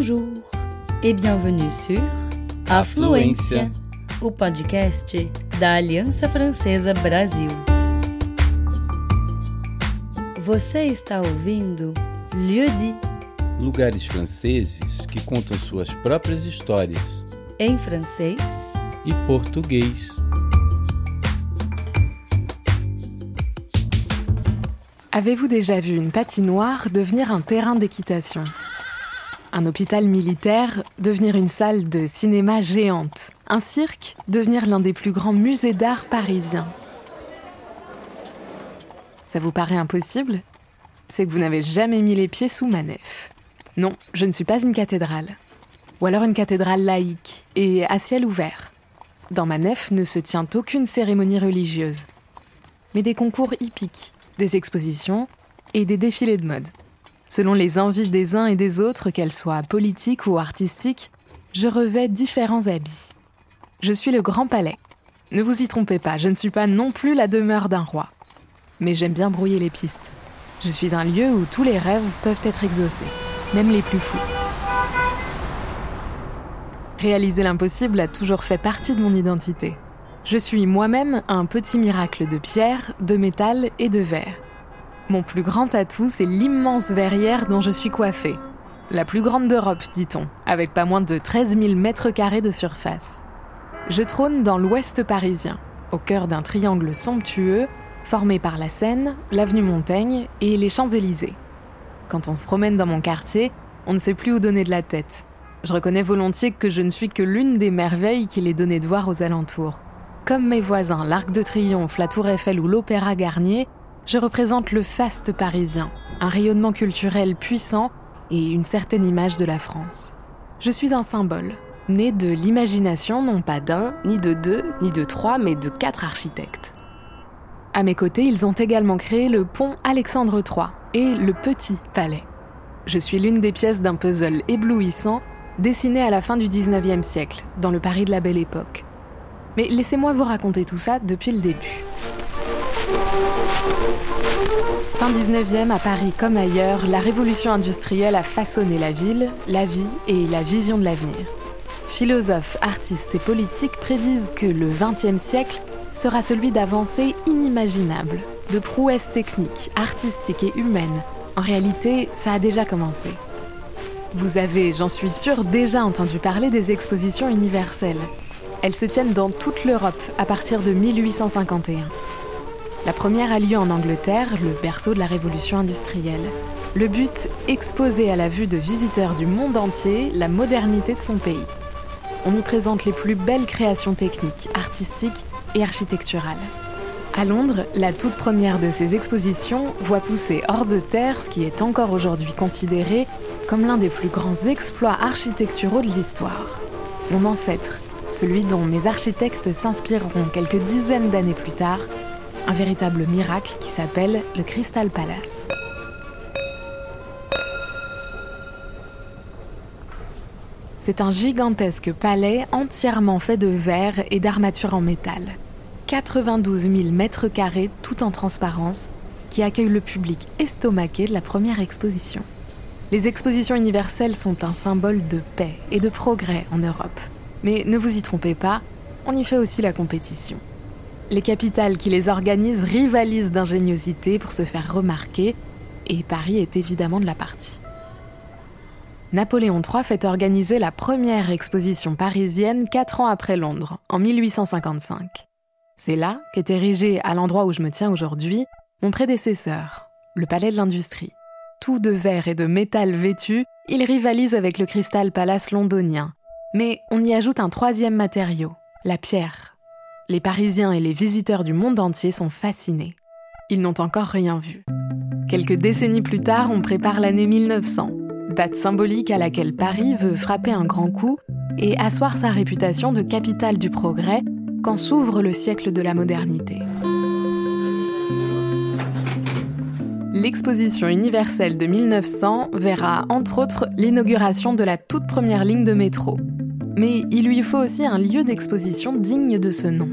Bonjour e bienvenue sur Afluência, o podcast da Aliança Francesa Brasil. Você está ouvindo Lieu dit, lugares franceses que contam suas próprias histórias. Em francês. E português. Avez-vous déjà vu une patinoire devenir un terrain d'équitation Un hôpital militaire devenir une salle de cinéma géante Un cirque devenir l'un des plus grands musées d'art parisiens Ça vous paraît impossible? C'est que vous n'avez jamais mis les pieds sous ma nef. Non, je ne suis pas une cathédrale. Ou alors une cathédrale laïque et à ciel ouvert. Dans ma nef ne se tient aucune cérémonie religieuse, mais des concours hippiques des expositions et des défilés de mode. Selon les envies des uns et des autres, qu'elles soient politiques ou artistiques, je revais différents habits. Je suis le Grand Palais. Ne vous y trompez pas, je ne suis pas non plus la demeure d'un roi. Mais j'aime bien brouiller les pistes. Je suis un lieu où tous les rêves peuvent être exaucés, même les plus fous. Réaliser l'impossible a toujours fait partie de mon identité. Je suis moi-même un petit miracle de pierre, de métal et de verre. Mon plus grand atout, c'est l'immense verrière dont je suis coiffée. La plus grande d'Europe, dit-on, avec pas moins de 13 000 mètres carrés de surface. Je trône dans l'ouest parisien, au cœur d'un triangle somptueux formé par la Seine, l'avenue Montaigne et les Champs-Élysées. Quand on se promène dans mon quartier, on ne sait plus où donner de la tête. Je reconnais volontiers que je ne suis que l'une des merveilles qu'il est donné de voir aux alentours. Comme mes voisins, l'Arc de Triomphe, la Tour Eiffel ou l'Opéra Garnier, je représente le faste parisien, un rayonnement culturel puissant et une certaine image de la France. Je suis un symbole, né de l'imagination non pas d'un, ni de deux, ni de trois, mais de quatre architectes. À mes côtés, ils ont également créé le pont Alexandre III et le Petit Palais. Je suis l'une des pièces d'un puzzle éblouissant dessiné à la fin du 19e siècle, dans le Paris de la Belle Époque. Mais laissez-moi vous raconter tout ça depuis le début. Fin 19e, à Paris comme ailleurs, la révolution industrielle a façonné la ville, la vie et la vision de l'avenir. Philosophes, artistes et politiques prédisent que le XXe siècle sera celui d'avancées inimaginables, de prouesses techniques, artistiques et humaines. En réalité, ça a déjà commencé. Vous avez, j'en suis sûre, déjà entendu parler des expositions universelles. Elles se tiennent dans toute l'Europe à partir de 1851. La première a lieu en Angleterre, le berceau de la révolution industrielle. Le but, exposer à la vue de visiteurs du monde entier la modernité de son pays. On y présente les plus belles créations techniques, artistiques et architecturales. À Londres, la toute première de ces expositions voit pousser hors de terre ce qui est encore aujourd'hui considéré comme l'un des plus grands exploits architecturaux de l'histoire. Mon ancêtre, celui dont mes architectes s'inspireront quelques dizaines d'années plus tard, un véritable miracle qui s'appelle le Crystal Palace. C'est un gigantesque palais entièrement fait de verre et d'armature en métal. 92 000 mètres carrés tout en transparence qui accueille le public estomaqué de la première exposition. Les expositions universelles sont un symbole de paix et de progrès en Europe. Mais ne vous y trompez pas, on y fait aussi la compétition. Les capitales qui les organisent rivalisent d'ingéniosité pour se faire remarquer, et Paris est évidemment de la partie. Napoléon III fait organiser la première exposition parisienne quatre ans après Londres, en 1855. C'est là qu'est érigé, à l'endroit où je me tiens aujourd'hui, mon prédécesseur, le Palais de l'Industrie. Tout de verre et de métal vêtu, il rivalise avec le Crystal Palace londonien, mais on y ajoute un troisième matériau, la pierre. Les Parisiens et les visiteurs du monde entier sont fascinés. Ils n'ont encore rien vu. Quelques décennies plus tard, on prépare l'année 1900, date symbolique à laquelle Paris veut frapper un grand coup et asseoir sa réputation de capitale du progrès quand s'ouvre le siècle de la modernité. L'exposition universelle de 1900 verra entre autres l'inauguration de la toute première ligne de métro, mais il lui faut aussi un lieu d'exposition digne de ce nom.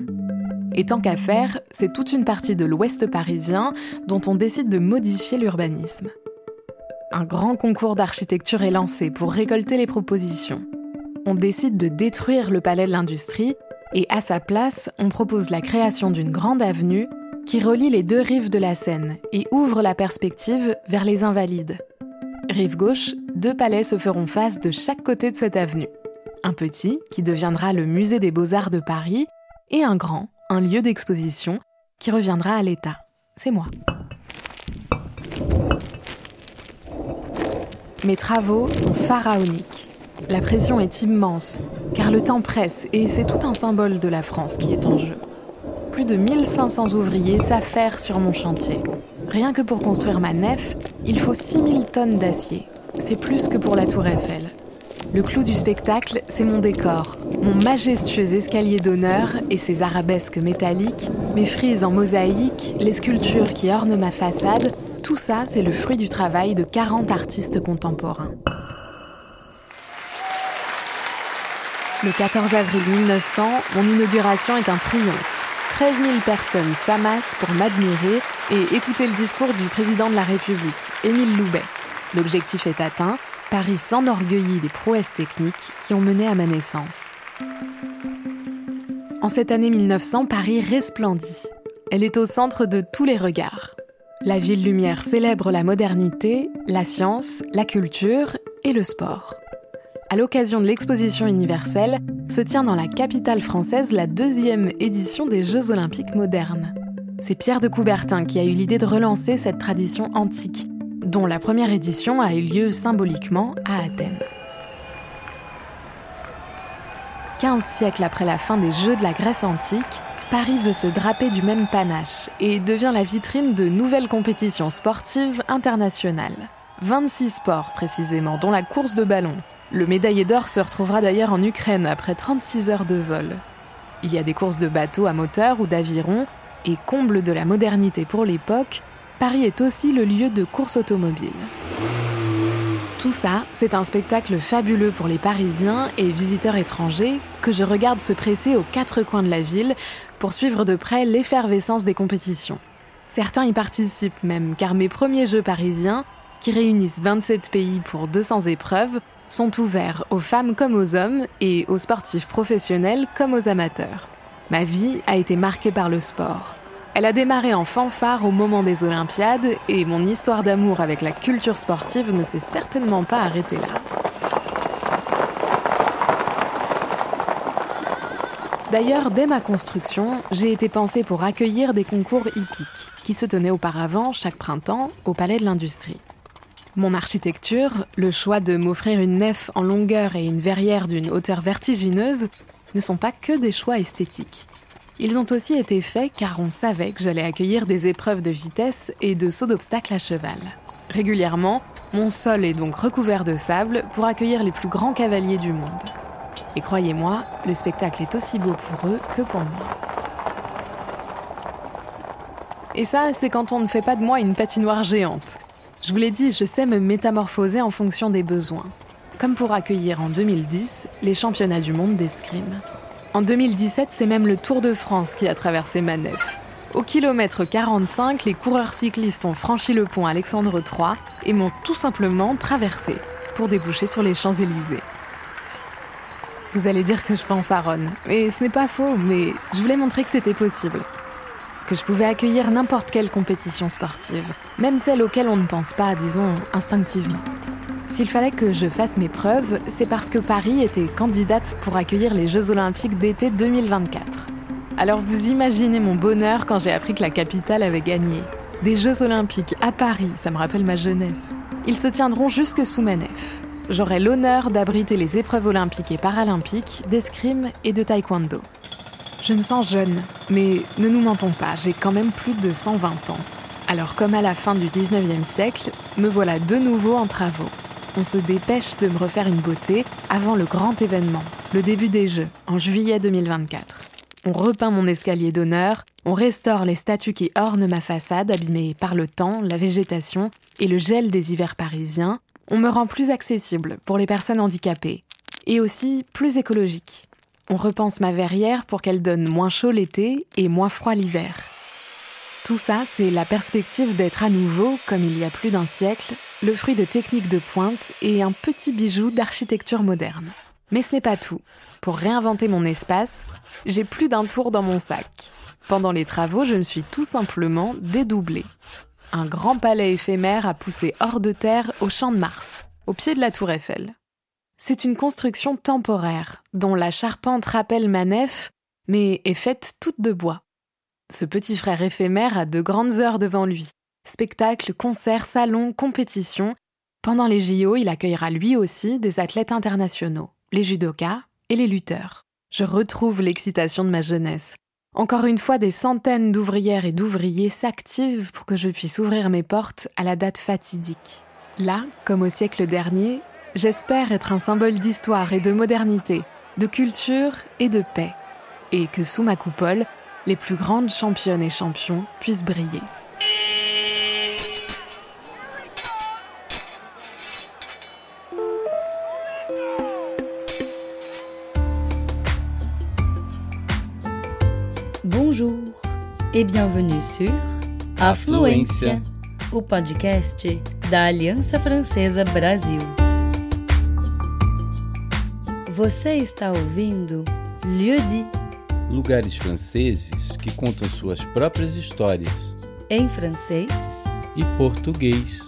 Et tant qu'à faire, c'est toute une partie de l'ouest parisien dont on décide de modifier l'urbanisme. Un grand concours d'architecture est lancé pour récolter les propositions. On décide de détruire le palais de l'industrie et à sa place, on propose la création d'une grande avenue qui relie les deux rives de la Seine et ouvre la perspective vers les Invalides. Rive gauche, deux palais se feront face de chaque côté de cette avenue. Un petit, qui deviendra le musée des beaux-arts de Paris, et un grand, un lieu d'exposition, qui reviendra à l'État. C'est moi. Mes travaux sont pharaoniques. La pression est immense, car le temps presse et c'est tout un symbole de la France qui est en jeu. Plus de 1500 ouvriers s'affairent sur mon chantier. Rien que pour construire ma nef, il faut 6000 tonnes d'acier. C'est plus que pour la tour Eiffel. Le clou du spectacle, c'est mon décor, mon majestueux escalier d'honneur et ses arabesques métalliques, mes frises en mosaïque, les sculptures qui ornent ma façade, tout ça, c'est le fruit du travail de 40 artistes contemporains. Le 14 avril 1900, mon inauguration est un triomphe. 13 000 personnes s'amassent pour m'admirer et écouter le discours du président de la République, Émile Loubet. L'objectif est atteint, Paris s'enorgueillit des prouesses techniques qui ont mené à ma naissance. En cette année 1900, Paris resplendit. Elle est au centre de tous les regards. La ville lumière célèbre la modernité, la science, la culture et le sport. À l'occasion de l'exposition universelle, se tient dans la capitale française la deuxième édition des Jeux olympiques modernes. C'est Pierre de Coubertin qui a eu l'idée de relancer cette tradition antique, dont la première édition a eu lieu symboliquement à Athènes. 15 siècles après la fin des Jeux de la Grèce antique, Paris veut se draper du même panache et devient la vitrine de nouvelles compétitions sportives internationales. 26 sports précisément, dont la course de ballon. Le médaillé d'or se retrouvera d'ailleurs en Ukraine après 36 heures de vol. Il y a des courses de bateaux à moteur ou d'aviron, et comble de la modernité pour l'époque, Paris est aussi le lieu de course automobile. Tout ça, c'est un spectacle fabuleux pour les Parisiens et visiteurs étrangers que je regarde se presser aux quatre coins de la ville pour suivre de près l'effervescence des compétitions. Certains y participent même, car mes premiers Jeux parisiens, qui réunissent 27 pays pour 200 épreuves, sont ouverts aux femmes comme aux hommes et aux sportifs professionnels comme aux amateurs. Ma vie a été marquée par le sport. Elle a démarré en fanfare au moment des Olympiades et mon histoire d'amour avec la culture sportive ne s'est certainement pas arrêtée là. D'ailleurs, dès ma construction, j'ai été pensée pour accueillir des concours hippiques qui se tenaient auparavant chaque printemps au Palais de l'Industrie. Mon architecture, le choix de m'offrir une nef en longueur et une verrière d'une hauteur vertigineuse ne sont pas que des choix esthétiques. Ils ont aussi été faits car on savait que j'allais accueillir des épreuves de vitesse et de saut d'obstacle à cheval. Régulièrement, mon sol est donc recouvert de sable pour accueillir les plus grands cavaliers du monde. Et croyez-moi, le spectacle est aussi beau pour eux que pour moi. Et ça, c'est quand on ne fait pas de moi une patinoire géante. Je vous l'ai dit, je sais me métamorphoser en fonction des besoins. Comme pour accueillir en 2010 les championnats du monde d'escrime. En 2017, c'est même le Tour de France qui a traversé ma nef. Au kilomètre 45, les coureurs cyclistes ont franchi le pont Alexandre III et m'ont tout simplement traversé pour déboucher sur les Champs-Élysées. Vous allez dire que je fanfaronne, et ce n'est pas faux, mais je voulais montrer que c'était possible. Que je pouvais accueillir n'importe quelle compétition sportive, même celle auxquelles on ne pense pas, disons, instinctivement. S'il fallait que je fasse mes preuves, c'est parce que Paris était candidate pour accueillir les Jeux olympiques d'été 2024. Alors vous imaginez mon bonheur quand j'ai appris que la capitale avait gagné. Des Jeux olympiques à Paris, ça me rappelle ma jeunesse. Ils se tiendront jusque sous ma nef j'aurai l'honneur d'abriter les épreuves olympiques et paralympiques d'escrime et de taekwondo. Je me sens jeune, mais ne nous mentons pas, j'ai quand même plus de 120 ans. Alors comme à la fin du 19e siècle, me voilà de nouveau en travaux. On se dépêche de me refaire une beauté avant le grand événement, le début des Jeux, en juillet 2024. On repeint mon escalier d'honneur, on restaure les statues qui ornent ma façade abîmée par le temps, la végétation et le gel des hivers parisiens, on me rend plus accessible pour les personnes handicapées et aussi plus écologique. On repense ma verrière pour qu'elle donne moins chaud l'été et moins froid l'hiver. Tout ça, c'est la perspective d'être à nouveau, comme il y a plus d'un siècle, le fruit de techniques de pointe et un petit bijou d'architecture moderne. Mais ce n'est pas tout. Pour réinventer mon espace, j'ai plus d'un tour dans mon sac. Pendant les travaux, je me suis tout simplement dédoublée. Un grand palais éphémère a poussé hors de terre au champ de Mars, au pied de la tour Eiffel. C'est une construction temporaire, dont la charpente rappelle ma nef, mais est faite toute de bois. Ce petit frère éphémère a de grandes heures devant lui. Spectacles, concerts, salons, compétitions. Pendant les JO, il accueillera lui aussi des athlètes internationaux, les judokas et les lutteurs. Je retrouve l'excitation de ma jeunesse. Encore une fois, des centaines d'ouvrières et d'ouvriers s'activent pour que je puisse ouvrir mes portes à la date fatidique. Là, comme au siècle dernier, j'espère être un symbole d'histoire et de modernité, de culture et de paix. Et que sous ma coupole, les plus grandes championnes et champions puissent briller. Et bienvenue sur Afluência, o podcast da Aliança Francesa Brasil. Você está ouvindo Lieu dit Lugares franceses que contam suas próprias histórias em francês e português.